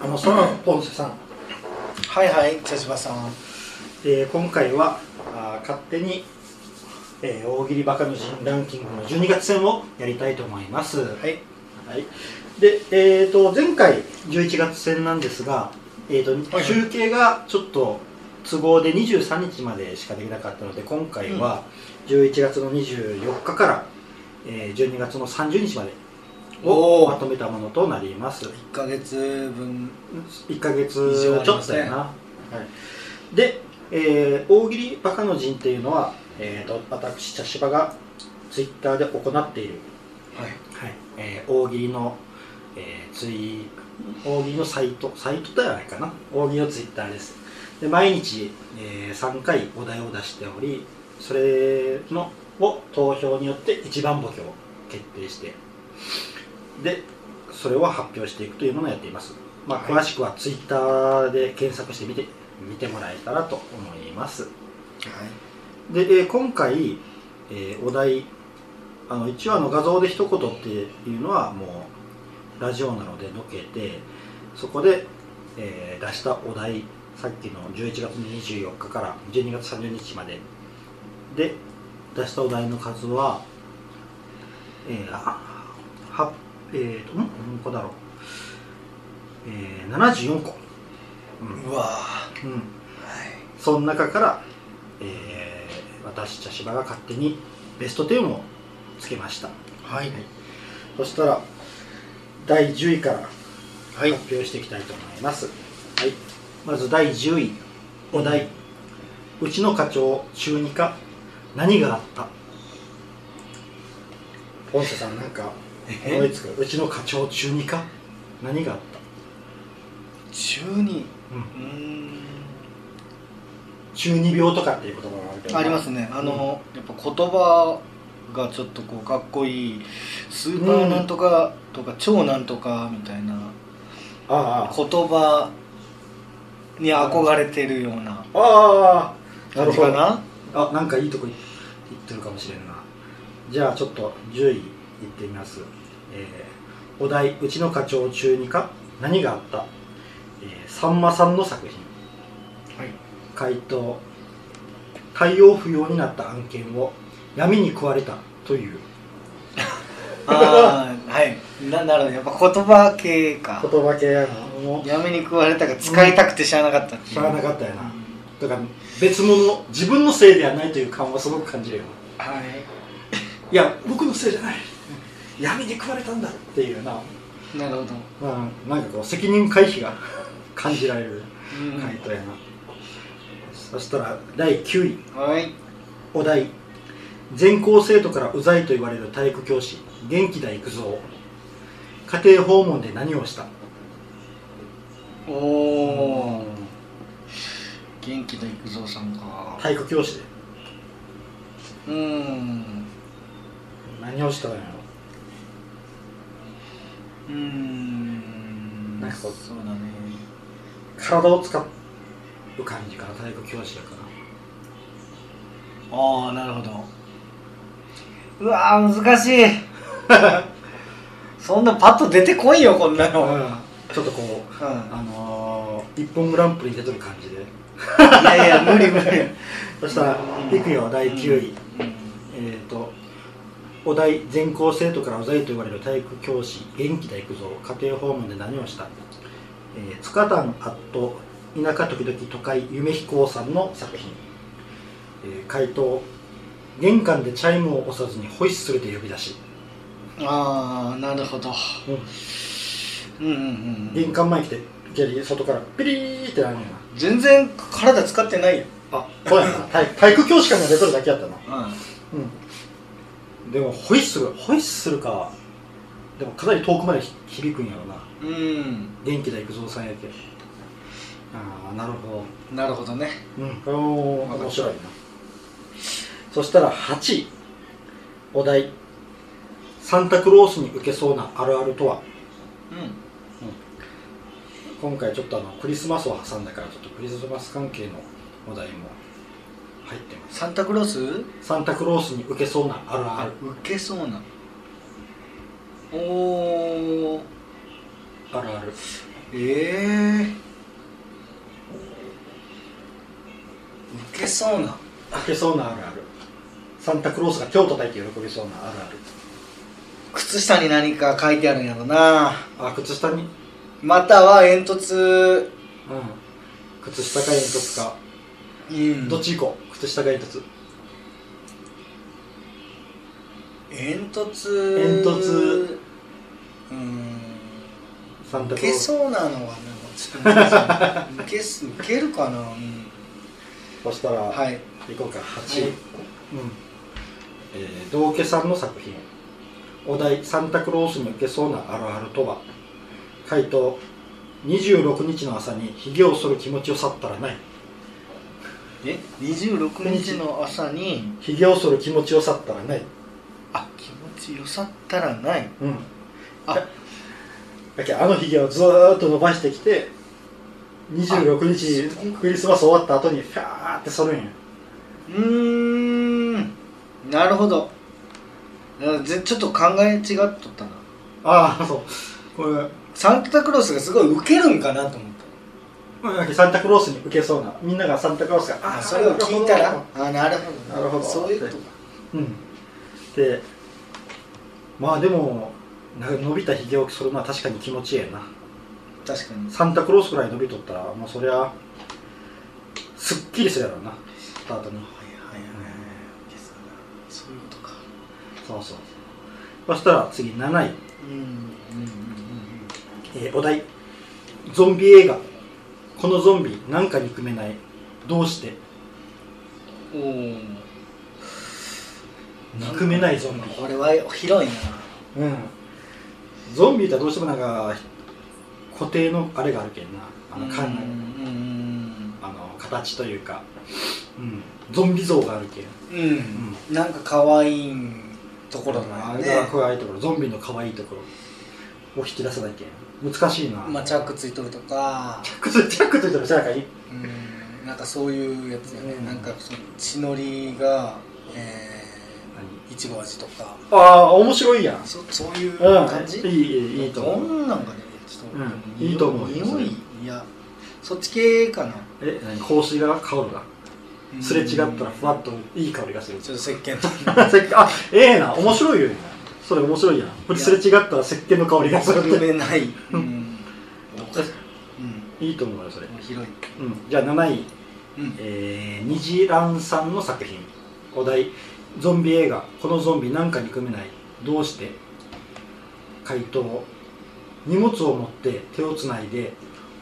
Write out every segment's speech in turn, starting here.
あのそのポンセさん、はいはい茶芝さん。えー今回はあー勝手に、えー大喜利バカの人ランキングの12月戦をやりたいと思います。はい。はい。で、えー、と前回11月戦なんですが、えーとはい集計がちょっと都合で23日までしかできなかったので今回は11月の24日から、えー12月の30日までをまとめたものとなります。1か月分1ヶ月ちょっとやな、はい、で、えー大喜利バカの陣っていうのは、えー、と私茶芝がツイッターで行っている、はい。はい。えー大喜利の、えーツイ大喜利のサイトサイトではないかな。大喜利のツイッターです。で毎日、え3回お題を出しておりそれのを投票によって一番ボケを決定してでそれを発表していくというものをやっています、まあ、はい。詳しくはツイッターで検索してみて見てもらえたらと思います。で、えー今回、えーお題あの一応あの画像で一言っていうのはもうラジオなのでどけてそこで、えー出したお題さっきの11月24日から12月30日までで出したお題の数はえー、えーとん？何個だろう？えー、74個、うん。うわうん、ーはい。その中から、えー私茶芝が勝手にベスト10をつけました。はい。そしたら第10位からはい。発表していきたいと思います、はい。まず第10位お題「うちの課長中二課何があった?」ポンセさんなんか思いつく。うちの課長中二課何があった？中二？うん。中二病とかっていう言葉があるけど。ありますね。あの、やっぱ言葉がちょっとこうかっこいい。スーパーなんとかとか超なんとかみたいなああ。言葉に憧れてるようなああ。な？感るほど。なあなんかいいとこ言ってるかもしれんな。じゃあちょっと10位いってみます、えーお題「うちの課長中二課何があった?」えーさんまさんの作品。はい。回答「対応不要になった案件を闇に食われた」という。ああはい。ななるほど。やっぱ言葉系か。言葉系やな。闇に食われたが使いたくて知らなかった。知らなかったよな。だから別物自分のせいではないという感はすごく感じるよ。はい。いや僕のせいじゃない闇に食われたんだっていうな。なるほど、まあ、なんかこう責任回避が 感じられるうん。回答やな、そしたら第9位。はい。お題。全校生徒からうざいと言われる体育教師。元気だ行くぞ。家庭訪問で何をした？おお元気な育三さんか。体育教師で。うーん。何をしたんやろ？うーん。なんかそうだね。体を使う感じかな体育教師やかああなるほど。うわー難しい。そんなパッと出てこいよこんなの、うん、ら、ちょっとこういあのー、一本グランプリに出てる感じで。やいや無理無理。そしたらいくよ第9位、うん。えー、とお題全校生徒からうざいと言われる体育教師元気だ行くぞ家庭訪問で何をした、えー、塚丹アット田舎時々都会夢飛行さんの作品、えー回答玄関でチャイムを押さずにホイッスルで呼び出し、ああなるほど。うん。うんうん玄関前来ていきなり外からピリーってなるんや全然体使ってない。よなあそうやな。体体育教師感が出とるだけやったな。うん。うんでもホイッスルホイッスルか。でもかなり遠くまでひ響くんやろな。うん。元気だ育三さんやけ。ああなるほなるほどね。どうんこれも面白いな。そしたら8位お題。サンタクロースに受けそうなあるあるとは。うん。今回ちょっとあのクリスマスを挟んだからちょっとクリスマス関係のお題も入ってますサンタクロース？サンタクロースに受けそうなあるあある受けそうな。おー。あるある。ええ受けそうな。開けそうなあるある。サンタクロースが手を叩いて喜びそうなあるある。靴下に何か書いてあるんやろな。あ靴下に？うんまたは煙突。靴下か煙突か、うん。どっち行こう？靴下か煙突。煙突。煙突。うん。サンタけそうなのはねちょっと難しい受けす受けるかな、うん、そしたら、はい。行こうか。8、はい。うん。えー、道家さんの作品。お題サンタクロースに受けそうなあるあるとは？回答。26日の朝にひげを剃る気持ちを去ったらないえ26日の朝にひげを剃る気持ちを去ったらない。あ気持ちよさったらない。うん。あ。だあのひげをずーっと伸ばしてきて26日クリスマス終わった後にフャーって剃るんや。うーん。なるほど。あぜちょっと考え違っとったな。ああそう。これ。サンタクロースがすごいウケるんかなと思サンタクロースに受けそうなみんながサンタクロースがたーそれを聞いたら？あなるほどなるほど。そういうことか。うん。でまあでも伸びたひげを剃るのは確かに気持ちいいやな。確かに。サンタクロースくらい伸びとったらもうそりゃすっきりするやろうな。スタートに。はいはいはいそういうことか。そうそう。そしたら次7位、うんうんうん。えーお題。ゾンビ映画このゾンビなんか憎めない。どうして？うんうん憎めないゾンビ。これは広いな。うん。ゾンビってどうしてもなんか固定のあれがあるけんな。あのうんかんうんあの形というか、うん、ゾンビ像があるけん、うん、うん、なんか可愛いところだよあれがね可愛いところ。ゾンビの可愛いところを引き出さないけん難しいな、まあチャックついとるとか。チャックつチャックついてる背中にうん。なんかそういうやつよね、うん。なんかその血のりがえいちご味とか。ああ面白いやん。そそういううん。感じ、いいいいいいとど思う。んなんかねちょっと、うん。いいと思う匂いいやそっち系かな、え何？香水が香るがうん。すれ違ったらふわっといい香りがする。ちょっと石鹸と あええな。面白いよそれ面白いやん。これすれ違ったら石鹸の香りがするっめない、うん。いいと思うよそれ、うん、広い、うん、じゃあ7位。うん、えー、ニジランさんの作品。お題。ゾンビ映画。このゾンビなんか憎めない。どうして？回答。荷物を持って手をつないで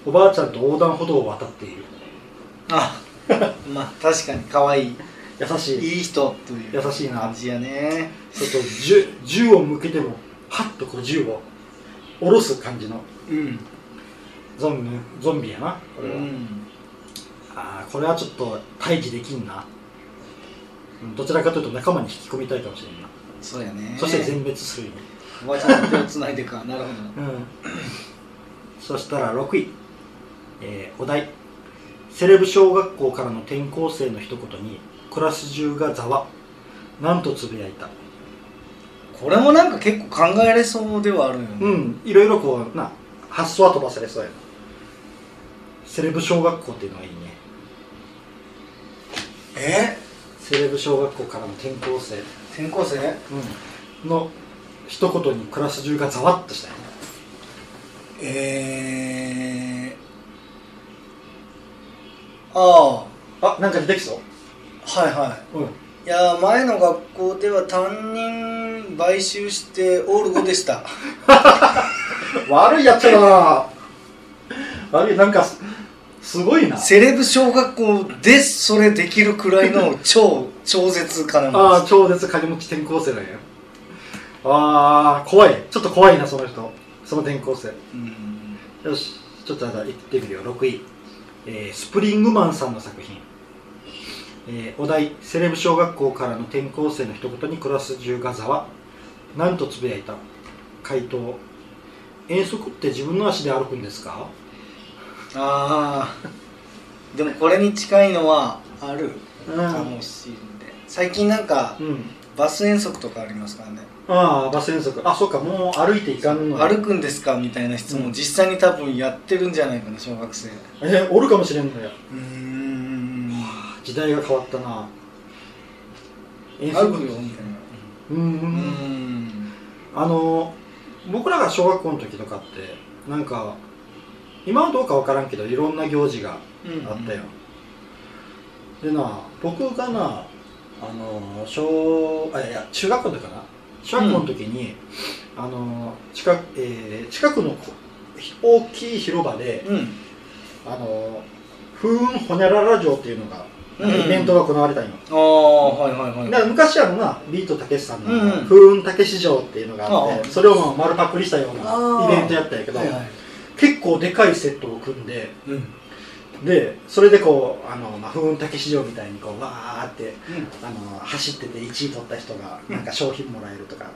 おばあちゃんと横断歩道を渡っている。あまあ確かに可愛い。優しい。いい人という優しいな。感じやねちょっと銃銃を向けてもハッとこう銃を下ろす感じのうん。ゾンビゾンビやなこれは、うん。ああこれはちょっと退治できんな。うんどちらかというと仲間に引き込みたいかもしれんな、そうやね。そして全滅するよ。おばあちゃんと手をつないでか。なるほど。うん。そしたら6位、えーお題。セレブ小学校からの転校生の一言にクラス中がざわ。なんとつぶやいたこれもなんか結構考えれそうではあるよね。うん。いろいろこうな発想は飛ばされそうやな。セレブ小学校っていうのがいいね。え？セレブ小学校からの転校生、転校生？うん、の一言にクラス中がざわっとしたよね。えー、ああなんか出てきそう。あはいはい。うんいや前の学校では担任買収してオール5でした。悪いやつやな。悪いなんかすすごいな。セレブ小学校でそれできるくらいの超超絶金持ああ超絶金持ち転校生なんやああ怖い。ちょっと怖いなその人。その転校生。うん。よしちょっとあ行ってみるよ。6位、えースプリングマンさんの作品、えーお題セレブ小学校からの転校生の一言にクラス中がざわなんとつぶやいた。回答。遠足って自分の足で歩くんですか？ああでもこれに近いのはあるうんかもしれない、最近なんかうん。バス遠足とかありますからね。ああバス遠足。あそうかもう歩いていかんの歩くんですか？みたいな質問、うん。実際に多分やってるんじゃないかな小学生。えおるかもしれんのようーん時代が変わったな。遠歩足くよみたいなうんううん。んあの僕らが小学校の時とかってなんか今はどうかわからんけどいろんな行事があったよ、でな僕がなあの小あいや中学校の時かな。小学校の時に、あの近く、えー近くのこ大きい広場でうん。あの風雲ほにゃらら城っていうのが、うん。イベントが行われたんよ、ああはいはいはい。だから昔あのなビートたけしさんの風雲たけし城っていうのがあって、それをまあ丸パクリしたようあなあイベントやったんやけど、結構でかいセットを組んでうん。でそれでこうあの、まあ、風雲たけし城みたいにこうわーってあの走ってて1位取った人がなんか商品もらえるとか、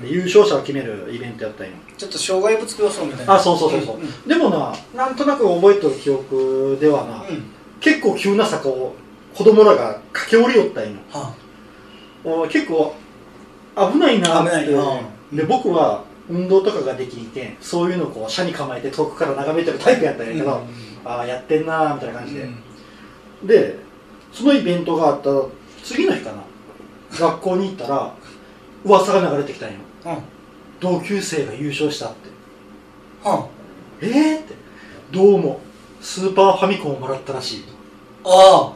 で優勝者を決めるイベントやったんよちょっと障害物競争みたいな。あそうそうそうそう、ん。でもななんとなく覚えてる記憶ではな、うん。結構急な坂を子供らが駆け下りよったんよ。はお結構危ないなって。危ないな。で僕は運動とかができんけんそういうのをこう車に構えて遠くから眺めてるタイプやったんやけど、ああやってんなーみたいな感じで、でそのイベントがあった次の日かな。学校に行ったら噂が流れてきたんよ。うん。うん同級生が優勝したって。はえーって。どうもスーパーファミコンをもらったらしいあ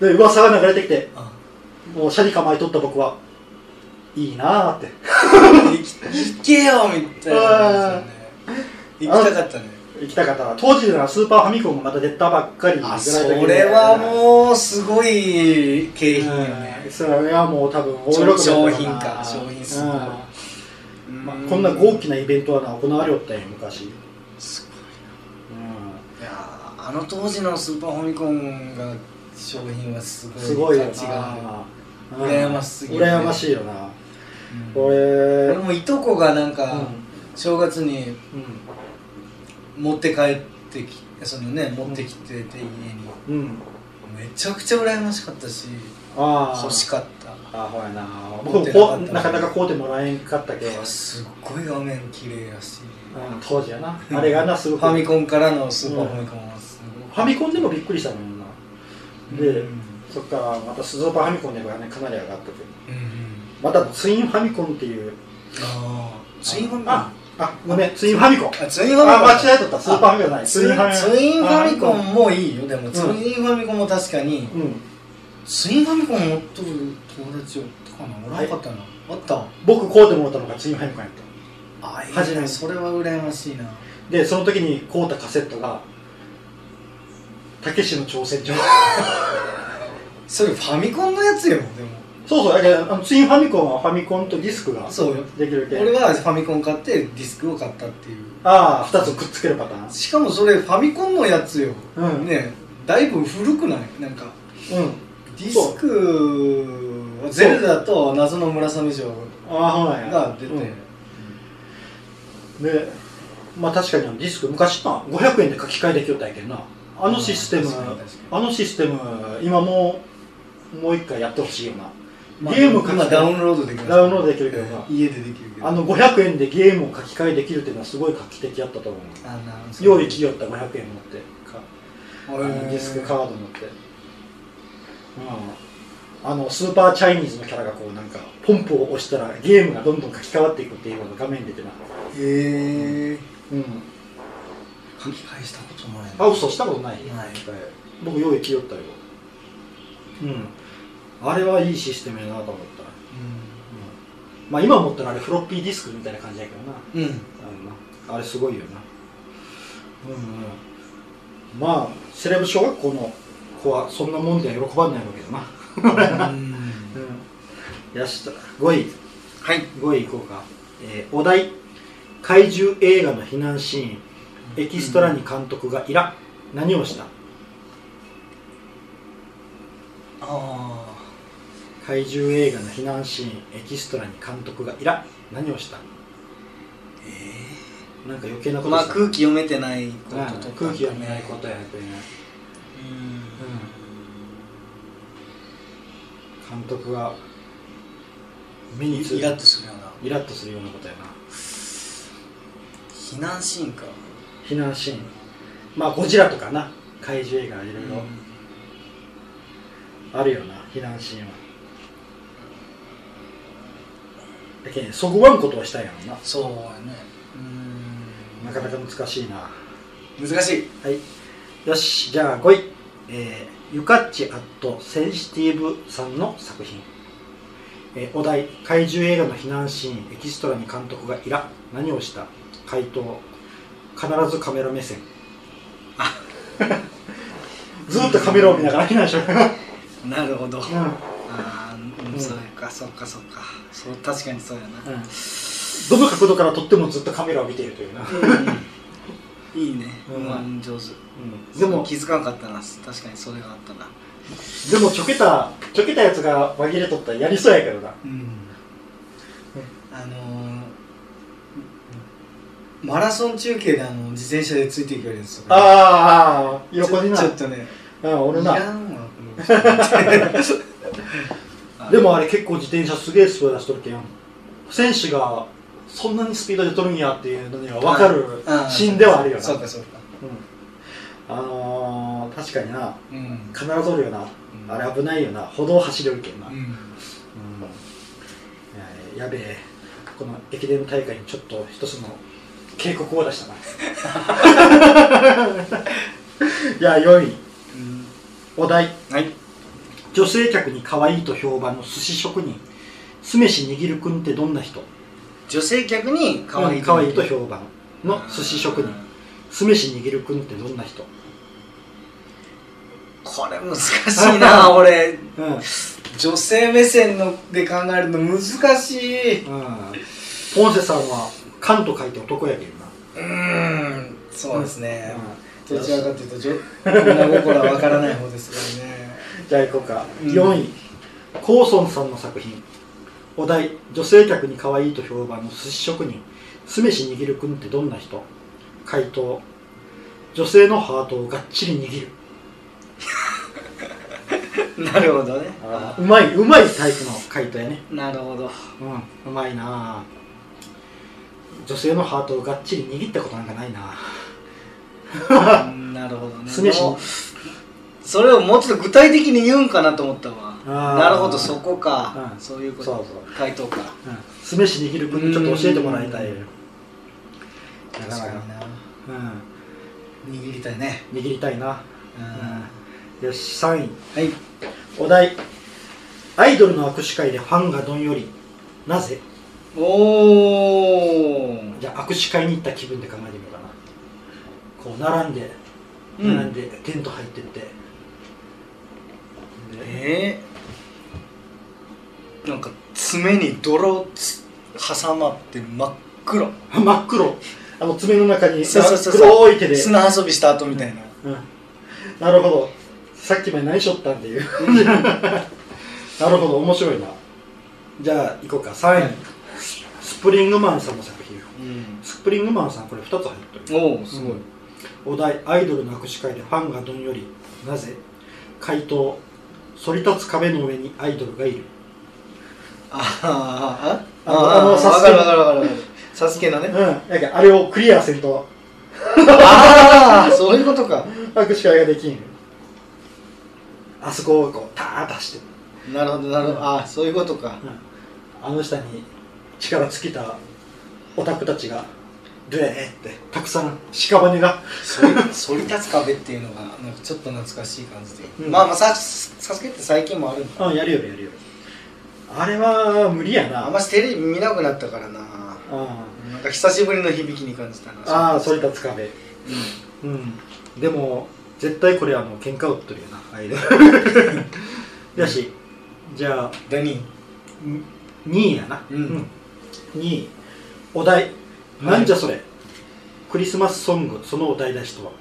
で噂が流れてきてあ。もう車に構えとった僕はいいなーって。行けよみたいなね。行きたかったね。行きたかった当時ならスーパーファミコンがまた出たばっかりぐらいあだけど。それはもうすごい景品ようん。ねそれはもう多分大喜商品か商品数うん。まあ、こんな豪気なイベントはな行われよったんよ昔。すごいうんいやーあの当時のスーパーファミコンが商品はすごい価値がある。な羨ましすぎるね。羨ましいよな。うん。俺俺もいとこがなんうかん。正月にうん。持って帰ってきそのね持ってきてて家に。うん。めちゃくちゃ羨ましかったし欲しかった。あほやな。なかなかなか買うてもらえんかったけど、うん、すっごい画面綺麗やし。当時やな。あれがなすごく。ファミコンからのスーパーファミコンはすごい。ファミコンでもびっくりしたもん。なで、うん。そっからまたスーパーファミコンでもねかなり上がったけどうんうん。またツインファミコンっていう。ああツインファミコン。ああごめん。ツインファミコン。あツインファミコン。あ間違えとった。スーパーファミコンじゃない。ツインファミコン。もいいよ。でもん。ツインファミコンも確かにうん。ツインファミコン持っとる友達おったかな？おらんかったな。あった僕買うてもらったのがツインファミコンやった。あいい初めねそれは羨ましいな。でその時に買うたカセットがたけしの挑戦状。それファミコンのやつよでも。そうそうだけどあのツインファミコンはファミコンとディスクがそうよ。できるけん。俺はファミコン買ってディスクを買ったっていう。ああ2つくっつけるパターン。しかもそれファミコンのやつよ、うん。ねだいぶ古くない？なんかうん。ディスクはゼルダと謎の村雨城が出て、うん。でまあ確かにディスク昔な500円で書き換えできよったんやけどなあのシステムあのシステム今もうもう一回やってほしいよな。まあゲーム書き換え今ダウンロードできます。ダウンロードできるけどな家でできるけど。あの500円でゲームを書き換えできるっていうのはすごい画期的やったと思う。あな用意きよった500円持って。かあのディスクカード持って。うん。あのスーパーチャイニーズのキャラがこうなんかポンプを押したらゲームがどんどん書き換わっていくっていうのが画面に出てなへえうん書き換えしたことないあ嘘したことない？ない。僕用意きよったようん。あれはいいシステムやなと思った、うん。まあ今思ったらあれフロッピーディスクみたいな感じやけどな。うん。うんああれすごいよな。うんうん。まあセレブ小学校の子はそんなもんでは喜ばんないわけどな。うん。うん。よしと。5位はい。5位いこうか、えーお題。怪獣映画の避難シーンエキストラに監督がいら何をした？あ怪獣映画の避難シーンエキストラに監督がいら何をした？あえなんか余計なえことまあ空気読めてないことうんとか空気読めないことやね。うん。監督が目につイラッとするような。イラッとするようなことやな。避難シーンか避難シーン。まあゴジラとかな。怪獣映画いろいろ。あるよな避難シーンは。だけどそぐわんことをしたんやろな。そうやね。うん。なかなか難しいな。難しい。はい。よしじゃあ5位えー、ゆかっちアットセンシティブさんの作品、えーお題怪獣映画の避難シーンエキストラに監督がイラ何をした？回答必ずカメラ目線。ずっとカメラを見ながら避難しようなるほど、うああうん、うん。そうかそうかそうか。そう確かにそうやな、ん、うん、どの角度から撮ってもずっとカメラを見ているというな、いいね、ううん。ん、上手でも気づかんかったな。確かにそれがあったな。でもちょけたちょけたやつが紛れとったらやりそうやけどな。うんあのー、マラソン中継であの自転車でついていくやつとか。ああ横にな。ちょっとね。あ俺な。いらんわこの人。でもあれ結構自転車すげえスピード出しとるけん。選手がそんなにスピードで取るんやっていうのには分かるあシーンではあるよな。そうかそうか。うん。あのー、確かにな。うん。必ずおるよな、ん。あれ危ないよな。歩道走れるけんな、うん。うん。やべえ。この駅伝大会にちょっと一つの警告を出したな。いや4位うん。お題。はい。女性客に可愛いと評判の寿司職人。酢飯握るくんってどんな人？女性客に可愛い可愛いと評判の寿司職人。酢飯握るくんってどんな人？これ難しいな俺 うん、うん、女性目線ので考えるの難しい。ポンセさんは「カン」と書いて男やけんな。うーんそうですね、うどちらかというと女女心はわからない方ですからね。じゃあ行こうか、うん4位。コーソンさんの作品。お題女性客に可愛いと評判の寿司職人。酢飯握るくんってどんな人?回答。女性のハートをがっちり握る。なるほどね。うまいうまいタイプの回答やね。なるほど。うんうまいなあ女性のハートをがっちり握ったことなんかないな。うんなるほどね。酢飯もうそれをもうちょっと具体的に言うんかなと思ったわ。なるほどそこか、うん。そういうこと。そうそう。回答か。うん。酢飯握るくんにちょっと教えてもらいたいよ。確かにな。う握りたいね。ん握りたいな、うん。うん、よし3位。はい。お題。アイドルの握手会でファンがどんより。なぜ？おおじゃあ握手会に行った気分で考えてみようかな。こう並んでうん。並んでテント入ってって、でえー、なんか爪に泥つ挟まって真っ黒。真っ黒。あの爪の中に黒い手で、砂遊びした後みたいな、うん、なるほど。さっきまで何しょったんっていう。なるほど。面白いな。じゃあ行こうか。3位、はい。スプリングマンさんの作品。うん。スプリングマンさんこれ2つ入ってる。おおすごい、お題アイドルの握手会でファンがどんより。なぜ回答反り立つ壁の上にアイドルがいる。ああああのああわあのサスケ。かるわかるわかるわかる。サスケのね。うん。やあれをクリアせんと。ああそういうことか。握手会ができん。あそこをこうターッと走って。なるほどなるほど。ああそういうことか。あの下に力尽きたオタクたちがドゥエーってたくさん屍が反り立つ壁っていうのがなんかちょっと懐かしい感じで、うん。まあまあさサスケって最近もあるんだ。うんやるよるやるよ。るあれは無理やな。あんましテレビ見なくなったからな。うんなんか久しぶりの響きに感じたな。ああ反り立つ壁。ううん。でも絶対これあの喧嘩売っとるよなアイドル。よし。じゃあん。何2位。やな。うん。2位お題。なんじゃそれ、クリスマスソングその歌い出しとは。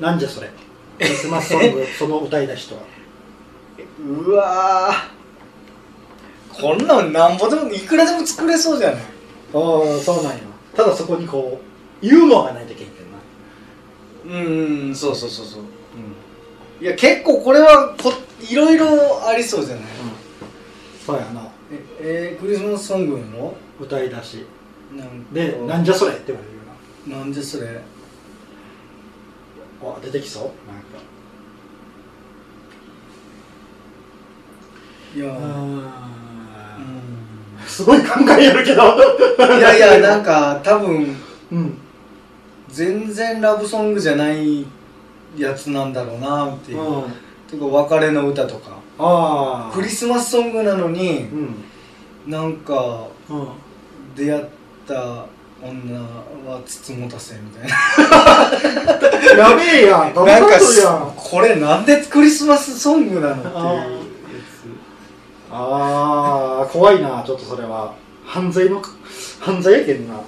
なんじゃそれ。クリスマスソング その歌い出しとは。うわー。こんなんなんぼでもいくらでも作れそうじゃない。ああそうなんや。ただそこにこうユーモアがないといけんけんな。うんそうそうそうそう。いや結構これはこいろいろありそうじゃない。そうやなえー、クリスマスソングの歌い出し。なんかで「なんじゃそれ」って言われるような。なんでそれ。あ出てきそう？なんか。いや。ー。うん。すごい考えやるけど。いやいやなんか多分うん。全然ラブソングじゃないやつなんだろうなっていう、うん。てか別れの歌とか。クリスマスソングなのにうんなんかうん。出会った女は筒持たせみたいな。やべえやん。なんかこれなんでクリスマスソングなのっていうあやああ怖いなちょっとそれは。犯罪の犯罪やけんな。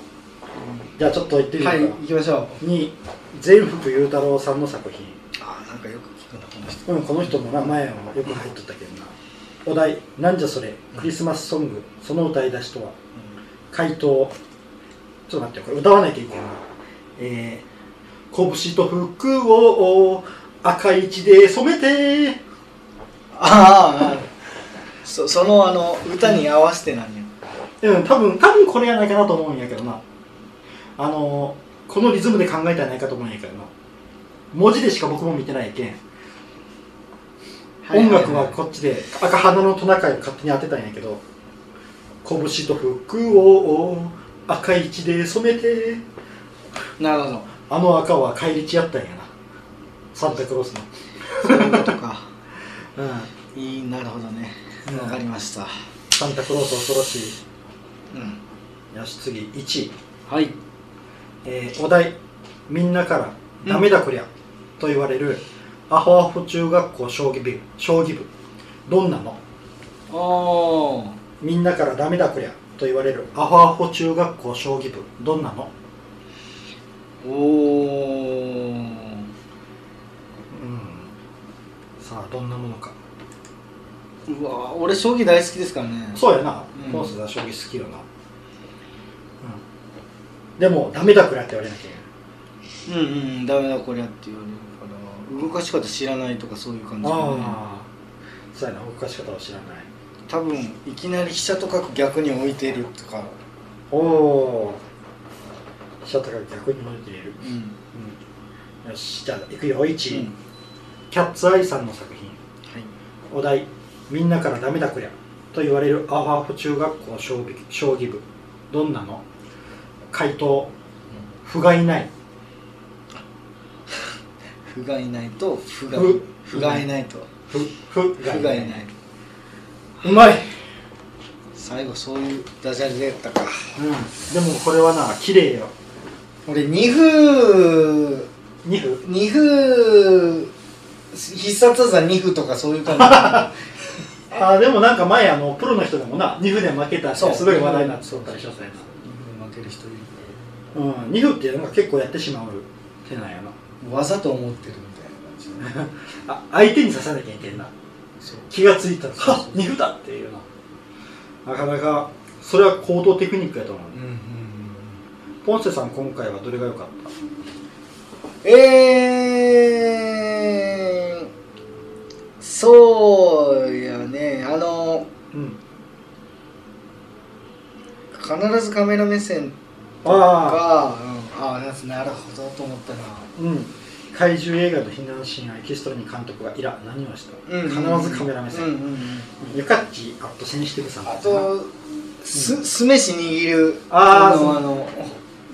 じゃあちょっと言ってみようか、つはい行きましょう。に全福裕太郎さんの作品。あなんかよく聞くなこの人。うんこの人の名前もよく入っとったけんなお題「なんじゃそれクリスマスソングその歌い出しとは」回答ちょっと待ってこれ歌わないといけない。なえー、拳と服を赤い血で染めてああそそのあの歌に合わせてなんや。うん多分多分これやないかなと思うんやけどな。あのこのリズムで考えたんやないかと思うんやけどな。文字でしか僕も見てないけん音楽はこっちで赤花のトナカイを勝手に当てたんやけど拳と服を赤い血で染めて。なるほど。あの赤は返り血やったんやな。サンタクロースの。そういうことか。うん。いいなるほどね。うん。わかりました。サンタクロース恐ろしうん。いよし次1位、はい。えーお題。みんなから「ダメだこりゃ」と言われるアホアホ中学校将棋部将棋部。どんなの？おー。みんなからダメだこりゃと言われるアホアホ中学校将棋部。どんなの？おー。うん。さあどんなものか。うわ俺将棋大好きですからね。そうやな。うん。ポンスは将棋好きよな、うん、でもダメだこりゃって言われなきゃいけない。うんうん。ダメだこりゃって言われる動かし方知らないとかそういう感じかねああそうやな動かし方を知らない。多分いきなり飛車と角逆に置いてるとか。おお飛車とか逆に向いている、うん。うん、よしじゃあ行くよ1位、うん。キャッツアイさんの作品。はい。お題。みんなからダメだこりゃと言われるアホアホ中学校将棋将棋部。どんなの？回答。不がいない歩がいないと歩がふ歩がいないと。ふふ歩がいない。うまい、最後そういうダジャレでやったか。うん、でもこれはな綺麗よ。俺二歩2分二歩必殺技二歩とかそういう感じ。あーでもなんか前あのプロの人でもな2分で負けたってそう。すごい話題になってたりしますね二歩負ける人いる。うん。2分っていうのが結構やってしまう手なんやなわざと思ってるみたいな感じ あ相手に刺さなきゃいけんな。気がついたらはっ2分だ。っていうななかなかそれは行動テクニックやと思う、うんうんうん。ポンセさん今回はどれが良かっえー、そうやね。あのたうん。必ずカメラ目線あが、うん、ああなるほどと思ったな。あうん。怪獣映画の避難シーンエキストラに監督がいら何をした、うん必ずカメラ目線、うんうんうん。ゆかっちあとセンシティブさんあとす酢飯握る。あーのあの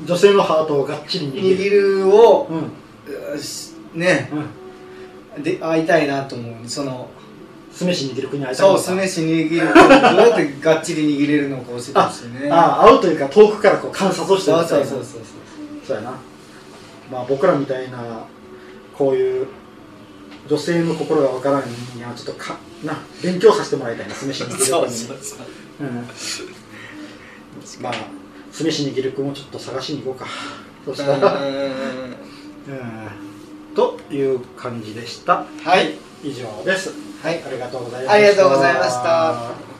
女性のハートをがっちり握る。握るをうん。ね。うん。で会いたいなと思う。その酢飯握る国に会いたいそう酢飯握るどうやってがっちり握れるのか教えてほしいね。ああ会うというか遠くからこう観察をしてるそうみたいうなそそうそうそうやな。まあ僕らみたいなこういう女性の心がわからない人間はちょっとかな勉強させてもらいたいな酢飯握るそうそうそううん。まあ酢飯握る君をちょっと探しに行こうか。そしたら。うん。うん。という感じでした。はい以上です。はい。ありがとうございました。ありがとうございました